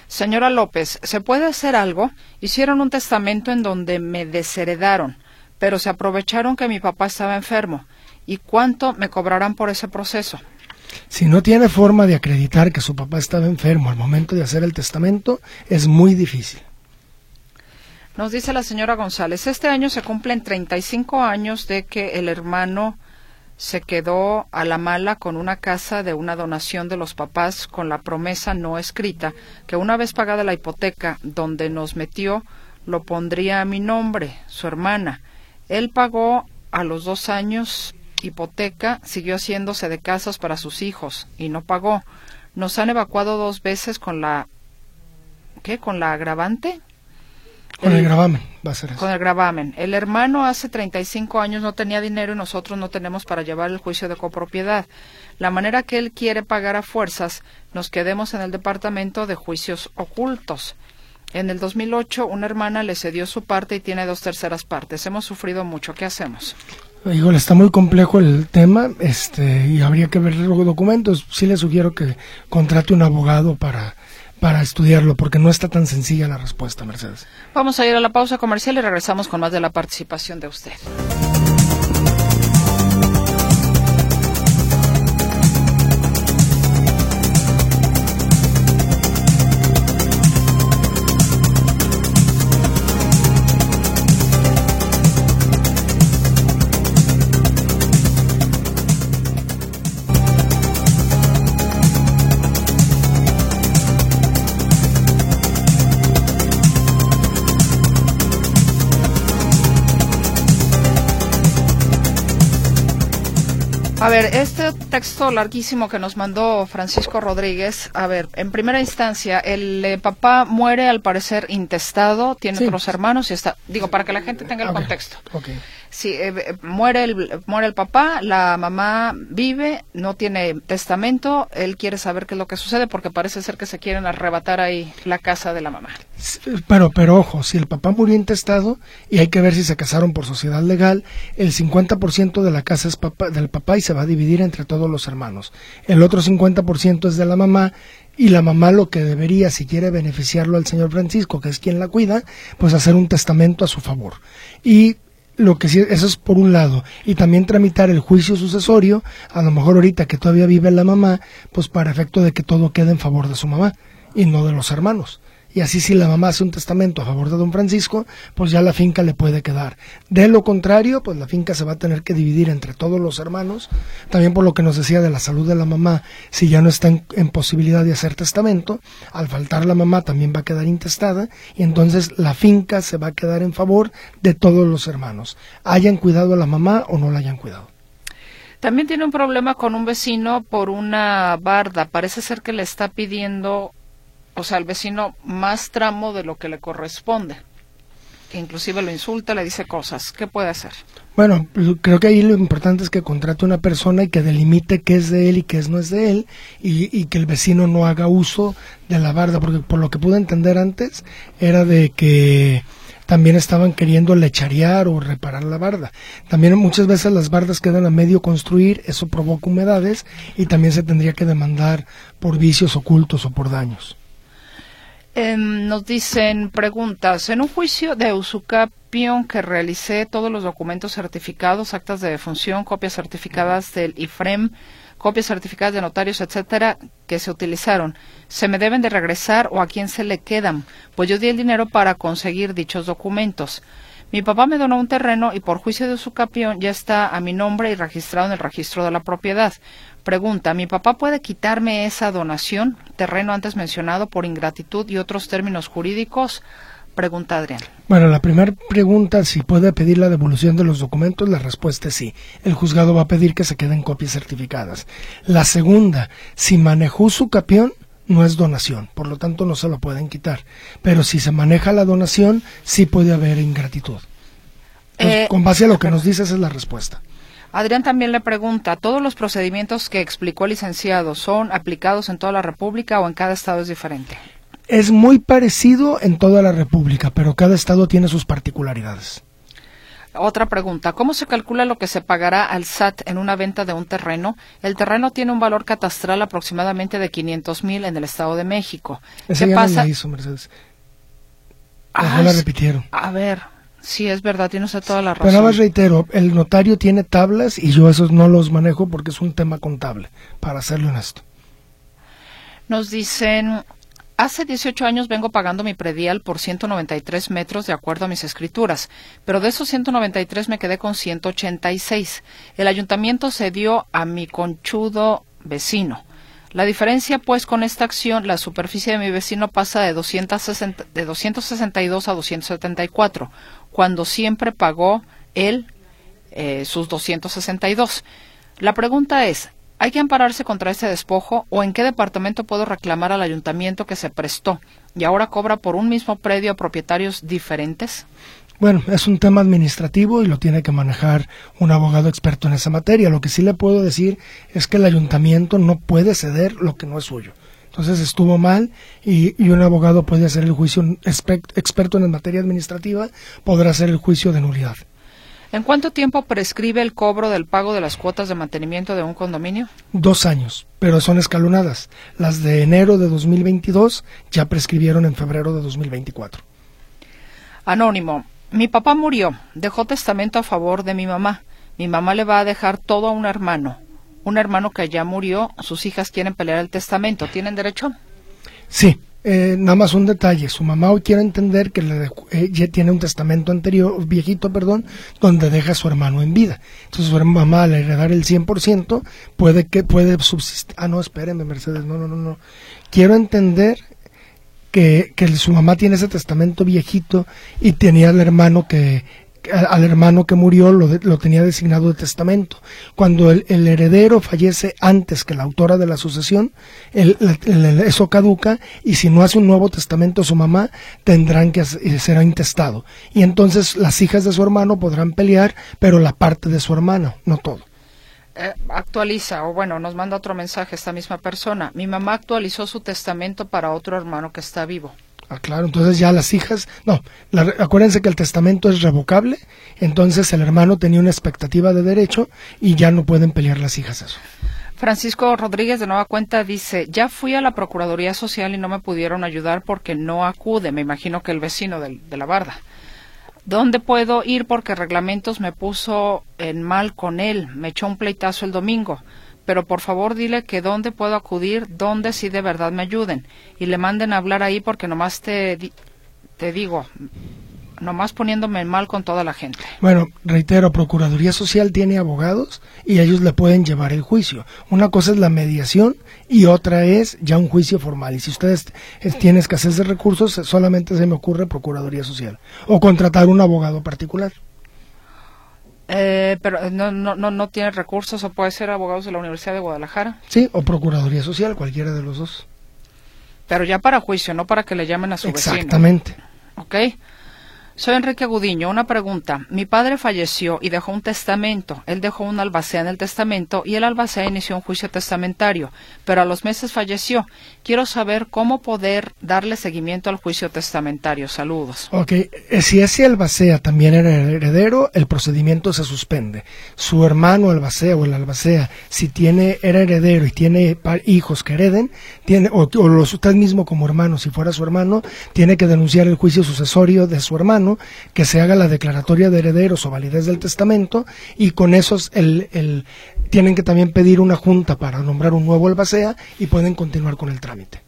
Señora López, ¿se puede hacer algo? Hicieron un testamento en donde me desheredaron, pero se aprovecharon que mi papá estaba enfermo. ¿Y cuánto me cobrarán por ese proceso? Si no tiene forma de acreditar que su papá estaba enfermo al momento de hacer el testamento, es muy difícil. Nos dice la señora González, este año se cumplen 35 años de que el hermano se quedó a la mala con una casa de una donación de los papás con la promesa no escrita que una vez pagada la hipoteca donde nos metió lo pondría a mi nombre, su hermana. Él pagó a los dos años hipoteca, siguió haciéndose de casas para sus hijos y no pagó. Nos han evacuado dos veces con la ¿qué? con la agravante Con el, gravamen va a ser eso. Con el gravamen. El hermano hace 35 años no tenía dinero y nosotros no tenemos para llevar el juicio de copropiedad. La manera que él quiere pagar a fuerzas, nos quedemos en el departamento de juicios ocultos. En el 2008, una hermana le cedió su parte y tiene dos terceras partes. Hemos sufrido mucho. ¿Qué hacemos? Igual está muy complejo el tema este, y habría que ver los documentos. Sí le sugiero que contrate un abogado para, para estudiarlo, porque no está tan sencilla la respuesta, Mercedes. Vamos a ir a la pausa comercial y regresamos con más de la participación de usted. Texto larguísimo que nos mandó Francisco Rodríguez, a ver, en primera instancia, el eh, papá muere al parecer intestado, tiene otros hermanos y está, digo, para que la gente tenga el contexto. Okay. Sí, eh, eh, muere, el, muere el papá, la mamá vive, no tiene testamento, él quiere saber qué es lo que sucede porque parece ser que se quieren arrebatar ahí la casa de la mamá. Pero, pero ojo, si el papá murió intestado y hay que ver si se casaron por sociedad legal, el 50% de la casa es papá, del papá y se va a dividir entre todos los hermanos. El otro 50% es de la mamá y la mamá lo que debería, si quiere beneficiarlo al señor Francisco, que es quien la cuida, pues hacer un testamento a su favor. Y lo que sí, eso es por un lado, y también tramitar el juicio sucesorio, a lo mejor ahorita que todavía vive la mamá, pues para efecto de que todo quede en favor de su mamá y no de los hermanos y así si la mamá hace un testamento a favor de don Francisco, pues ya la finca le puede quedar. De lo contrario, pues la finca se va a tener que dividir entre todos los hermanos, también por lo que nos decía de la salud de la mamá, si ya no está en, posibilidad de hacer testamento, al faltar la mamá también va a quedar intestada y entonces la finca se va a quedar en favor de todos los hermanos, hayan cuidado a la mamá o no la hayan cuidado. También tiene un problema con un vecino por una barda. Parece ser que le está pidiendo o sea, al vecino más tramo de lo que le corresponde. Inclusive lo insulta, le dice cosas. ¿Qué puede hacer? Bueno, pues, creo que ahí lo importante es que contrate una persona y que delimite qué es de él y qué no es de él y, que el vecino no haga uso de la barda, porque por lo que pude entender antes era de que también estaban queriendo lecharear o reparar la barda. También muchas veces las bardas quedan a medio construir, eso provoca humedades y también se tendría que demandar por vicios ocultos o por daños. Em, nos dicen preguntas. En un juicio de usucapión que realicé todos los documentos certificados, actas de defunción, copias certificadas del IFREM, copias certificadas de notarios, etcétera, que se utilizaron, ¿se me deben de regresar o a quién se le quedan? Pues yo di el dinero para conseguir dichos documentos. Mi papá me donó un terreno y por juicio de usucapión ya está a mi nombre y registrado en el registro de la propiedad. Pregunta, ¿mi papá puede quitarme esa donación, terreno antes mencionado, por ingratitud y otros términos jurídicos? Pregunta Adrián. Bueno, la primera pregunta, si puede pedir la devolución de los documentos, la respuesta es sí. El juzgado va a pedir que se queden copias certificadas. La segunda, si manejó su capión, no es donación, por lo tanto no se lo pueden quitar. Pero si se maneja la donación, sí puede haber ingratitud. Eh, con base a lo que nos dices es la respuesta. Adrián también le pregunta, ¿todos los procedimientos que explicó el licenciado son aplicados en toda la República o en cada estado es diferente? Es muy parecido en toda la República, pero cada estado tiene sus particularidades. Otra pregunta, ¿cómo se calcula lo que se pagará al SAT en una venta de un terreno? El terreno tiene un valor catastral aproximadamente de 500 mil en el Estado de México. ¿Qué pasa? hizo, Mercedes. Ah, la repitieron. A ver, Sí, es verdad, tienes toda la razón. Pero nada más reitero, el notario tiene tablas y yo esos no los manejo porque es un tema contable, para serle honesto. Nos dicen, hace 18 años vengo pagando mi predial por 193 metros de acuerdo a mis escrituras, pero de esos 193 me quedé con 186. El ayuntamiento cedió a mi conchudo vecino. La diferencia, pues, con esta acción, la superficie de mi vecino pasa de, 260, de 262 a 274, cuando siempre pagó él eh, sus 262. La pregunta es, ¿Hay que ampararse contra este despojo o en qué departamento puedo reclamar al ayuntamiento que se prestó y ahora cobra por un mismo predio a propietarios diferentes? Bueno, es un tema administrativo y lo tiene que manejar un abogado experto en esa materia. Lo que sí le puedo decir es que el ayuntamiento no puede ceder lo que no es suyo. Entonces estuvo mal y, un abogado puede hacer el juicio, experto en materia administrativa, podrá hacer el juicio de nulidad. ¿En cuánto tiempo prescribe el cobro del pago de las cuotas de mantenimiento de un condominio? Dos años, pero son escalonadas. Las de enero de 2022 ya prescribieron en febrero de 2024. Anónimo, mi papá murió, dejó testamento a favor de mi mamá. Mi mamá le va a dejar todo a un hermano. Un hermano que ya murió, sus hijas quieren pelear el testamento. ¿Tienen derecho? Sí, eh, nada más un detalle. Su mamá hoy quiere entender que le ella tiene un testamento anterior, viejito, perdón, donde deja a su hermano en vida. Entonces su mamá al heredar el 100% puede que puede subsistir. Ah, no, espérenme, Mercedes, no, no, no, no. Quiero entender que, que su mamá tiene ese testamento viejito y tenía al hermano que, al hermano que murió lo, lo, tenía designado de testamento. Cuando el, heredero fallece antes que la autora de la sucesión, eso caduca y si no hace un nuevo testamento su mamá, tendrán que será intestado. Y entonces las hijas de su hermano podrán pelear, pero la parte de su hermano, no todo. Eh, actualiza, o bueno, nos manda otro mensaje esta misma persona. Mi mamá actualizó su testamento para otro hermano que está vivo. Ah, claro, entonces ya las hijas, no, acuérdense que el testamento es revocable, entonces el hermano tenía una expectativa de derecho y ya no pueden pelear las hijas eso. Francisco Rodríguez de Nueva Cuenta dice, ya fui a la Procuraduría Social y no me pudieron ayudar porque no acude, me imagino que el vecino de la barda. ¿Dónde puedo ir? Porque Reglamentos me puso en mal con él, me echó un pleitazo el domingo. Pero por favor dile que dónde puedo acudir, dónde sí de verdad me ayuden. Y le manden a hablar ahí porque nomás te, te digo, nomás poniéndome mal con toda la gente. Bueno, reitero, Procuraduría Social tiene abogados y ellos le pueden llevar el juicio. Una cosa es la mediación y otra es ya un juicio formal. Y si ustedes tienen escasez de recursos, solamente se me ocurre Procuraduría Social o contratar un abogado particular. Eh, pero no, no, no, no tiene recursos o puede ser abogados de la Universidad de Guadalajara. Sí, o Procuraduría Social, cualquiera de los dos. Pero ya para juicio, no para que le llamen a su Exactamente. vecino. Exactamente. ¿Ok? Soy Enrique Gudiño. Una pregunta. Mi padre falleció y dejó un testamento. Él dejó un albacea en el testamento y el albacea inició un juicio testamentario, pero a los meses falleció. Quiero saber cómo poder darle seguimiento al juicio testamentario. Saludos. Ok. Eh, si ese albacea también era heredero, el procedimiento se suspende. Su hermano albacea o el albacea, si tiene era heredero y tiene hijos que hereden, tiene o, o usted mismo como hermano, si fuera su hermano, tiene que denunciar el juicio sucesorio de su hermano que se haga la declaratoria de herederos o validez del testamento y con esos el, tienen que también pedir una junta para nombrar un nuevo albacea y pueden continuar con el trámite.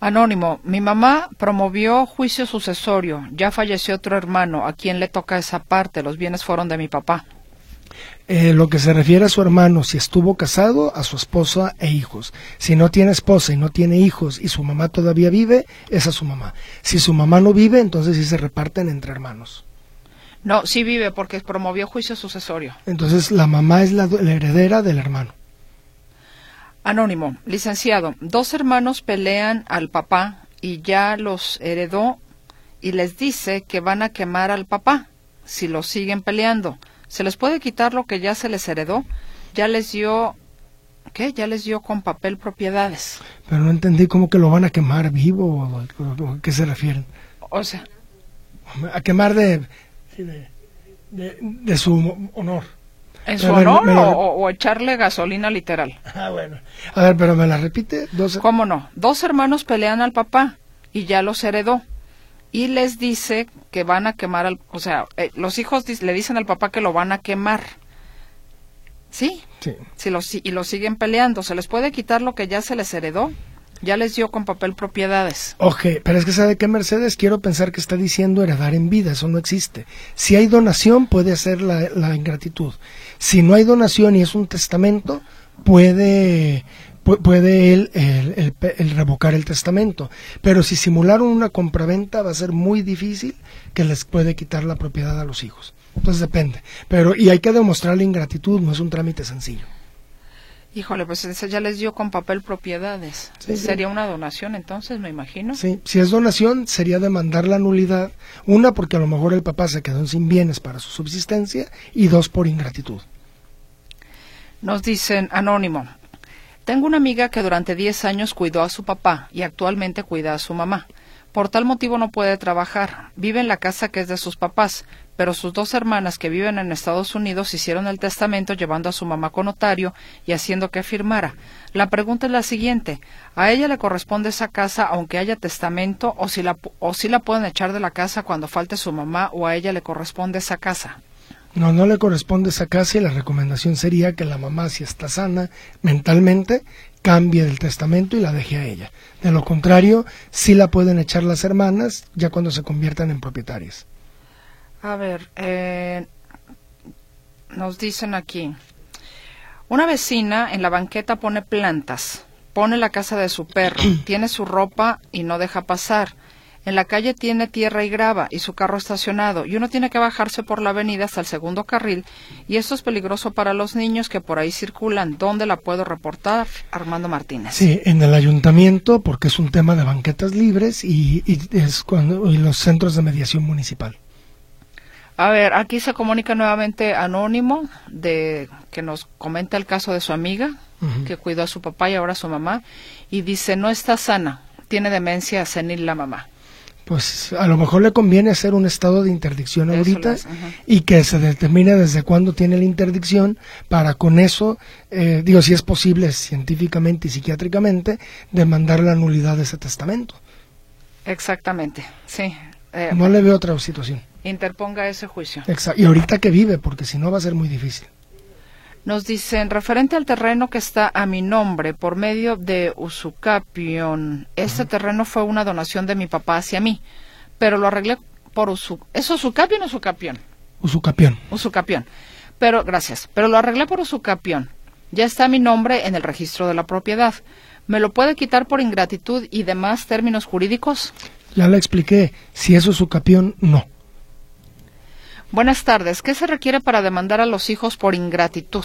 Anónimo, mi mamá promovió juicio sucesorio, ya falleció otro hermano, ¿a quién le toca esa parte? Los bienes fueron de mi papá. Eh, lo que se refiere a su hermano, si estuvo casado, a su esposa e hijos. Si no tiene esposa y no tiene hijos y su mamá todavía vive, es a su mamá. Si su mamá no vive, entonces sí se reparten entre hermanos. No, sí vive porque promovió juicio sucesorio. Entonces la mamá es la, la heredera del hermano. Anónimo, licenciado, dos hermanos pelean al papá y ya los heredó y les dice que van a quemar al papá si lo siguen peleando. ¿Se les puede quitar lo que ya se les heredó? Ya les dio ¿qué? Ya les dio con papel propiedades. Pero no entendí cómo que lo van a quemar vivo o a qué se refieren. O sea, a quemar de de, su honor. ¿En su honor o, echarle gasolina literal? Ah, bueno. A ver, pero me la repite. Dos... ¿Cómo no? Dos hermanos pelean al papá y ya los heredó y les dice que van a quemar al, o sea, eh, los hijos le dicen al papá que lo van a quemar. ¿Sí? Sí. Si y lo siguen peleando, ¿se les puede quitar lo que ya se les heredó? Ya les dio con papel propiedades. Ok, pero es que sabe que Mercedes quiero pensar que está diciendo heredar en vida, eso no existe. Si hay donación puede ser la, la ingratitud. Si no hay donación y es un testamento, puede puede él el, revocar el testamento. Pero si simularon una compraventa va a ser muy difícil que les puede quitar la propiedad a los hijos. Entonces depende. Pero y hay que demostrar la ingratitud, no es un trámite sencillo. Híjole, pues ya les dio con papel propiedades. Sería una donación entonces, me imagino. Sí, si es donación sería demandar la nulidad. Una, porque a lo mejor el papá se quedó sin bienes para su subsistencia. Y dos, por ingratitud. Nos dicen, anónimo, tengo una amiga que durante 10 años cuidó a su papá y actualmente cuida a su mamá. Por tal motivo no puede trabajar. Vive en la casa que es de sus papás, pero sus dos hermanas que viven en Estados Unidos hicieron el testamento llevando a su mamá con notario y haciendo que firmara. La pregunta es la siguiente: ¿a ella le corresponde esa casa aunque haya testamento o si la, o si la pueden echar de la casa cuando falte su mamá o a ella le corresponde esa casa? No, no le corresponde esa casa y la recomendación sería que la mamá, si está sana mentalmente, cambie del testamento y la deje a ella. De lo contrario, sí la pueden echar las hermanas ya cuando se conviertan en propietarias. A ver, eh, nos dicen aquí, una vecina en la banqueta pone plantas, pone la casa de su perro, tiene su ropa y no deja pasar. En la calle tiene tierra y grava y su carro estacionado y uno tiene que bajarse por la avenida hasta el segundo carril y esto es peligroso para los niños que por ahí circulan. ¿Dónde la puedo reportar? Armando Martínez. Sí, en el ayuntamiento porque es un tema de banquetas libres y, es cuando, y los centros de mediación municipal. A ver, aquí se comunica nuevamente Anónimo, de que nos comenta el caso de su amiga, que cuidó a su papá y ahora a su mamá, y dice, no está sana, tiene demencia senil la mamá. Pues a lo mejor le conviene hacer un estado de interdicción ahorita y que se determine desde cuándo tiene la interdicción para con eso, eh, digo, si es posible científicamente y psiquiátricamente, demandar la nulidad de ese testamento. Exactamente, sí. Eh, no le veo otra situación interponga ese juicio. Exacto. Y ahorita que vive, porque si no va a ser muy difícil. Nos dicen, referente al terreno que está a mi nombre por medio de Usucapión, este terreno fue una donación de mi papá hacia mí, pero lo arreglé por Usu... ¿Es Usucapión o Usucapión? Usucapión. Usucapión. Pero, gracias, pero lo arreglé por Usucapión. Ya está mi nombre en el registro de la propiedad. ¿Me lo puede quitar por ingratitud y demás términos jurídicos? Ya le expliqué. Si es Usucapión, no. Buenas tardes. ¿Qué se requiere para demandar a los hijos por ingratitud?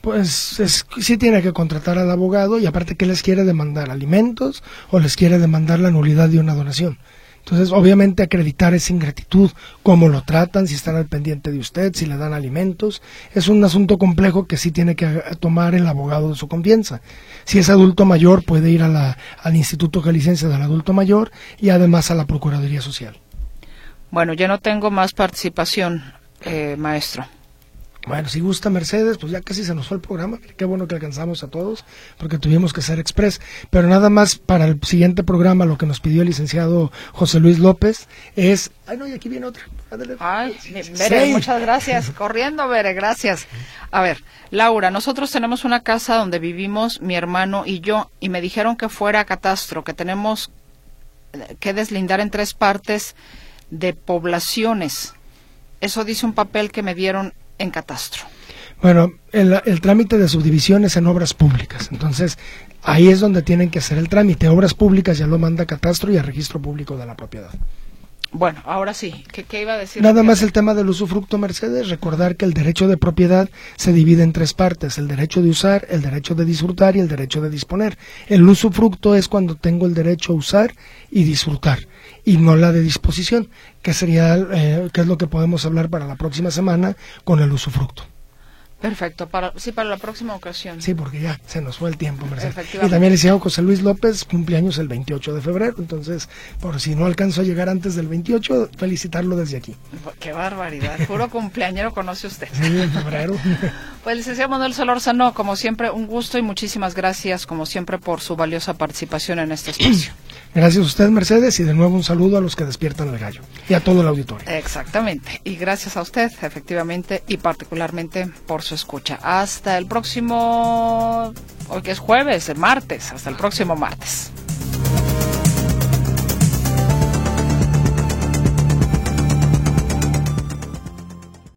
Pues es, sí tiene que contratar al abogado y aparte que les quiere demandar alimentos o les quiere demandar la nulidad de una donación. Entonces, obviamente acreditar esa ingratitud, cómo lo tratan, si están al pendiente de usted, si le dan alimentos, es un asunto complejo que sí tiene que tomar el abogado de su confianza. Si es adulto mayor, puede ir al Instituto Jalisciense del Adulto Mayor y además a la Procuraduría Social. Bueno, ya no tengo más participación, eh, maestro. Bueno, si gusta Mercedes, pues ya casi se nos fue el programa. Qué bueno que alcanzamos a todos, porque tuvimos que ser express. Pero nada más para el siguiente programa, lo que nos pidió el licenciado José Luis López es. Ay, no, y aquí viene otra. Ay, Bere, muchas gracias. Corriendo, Bere, gracias. A ver, Laura, nosotros tenemos una casa donde vivimos mi hermano y yo, y me dijeron que fuera catastro, que tenemos que deslindar en tres partes de poblaciones. Eso dice un papel que me dieron en catastro. Bueno, el, el, trámite de subdivisión es en obras públicas. Entonces, ahí es donde tienen que hacer el trámite. Obras públicas ya lo manda catastro y el registro público de la propiedad. Bueno, ahora sí. ¿Qué, iba a decir? Nada más el tema del usufructo, Mercedes. Recordar que el derecho de propiedad se divide en tres partes. El derecho de usar, el derecho de disfrutar y el derecho de disponer. El usufructo es cuando tengo el derecho a usar y disfrutar y no la de disposición, que sería, eh, que es lo que podemos hablar para la próxima semana con el usufructo. Perfecto, para, sí, para la próxima ocasión. Sí, porque ya se nos fue el tiempo, Mercedes. Y también el José Luis López, cumpleaños el 28 de febrero, entonces, por si no alcanzo a llegar antes del 28, felicitarlo desde aquí. Qué barbaridad, puro cumpleañero conoce usted. Sí, en febrero. pues, licenciado Manuel Solórzano, como siempre, un gusto y muchísimas gracias, como siempre, por su valiosa participación en este espacio. Gracias a usted, Mercedes, y de nuevo un saludo a los que despiertan el gallo y a todo el auditorio. Exactamente, y gracias a usted, efectivamente, y particularmente por su escucha. Hasta el próximo, hoy que es jueves, el martes, hasta el próximo martes.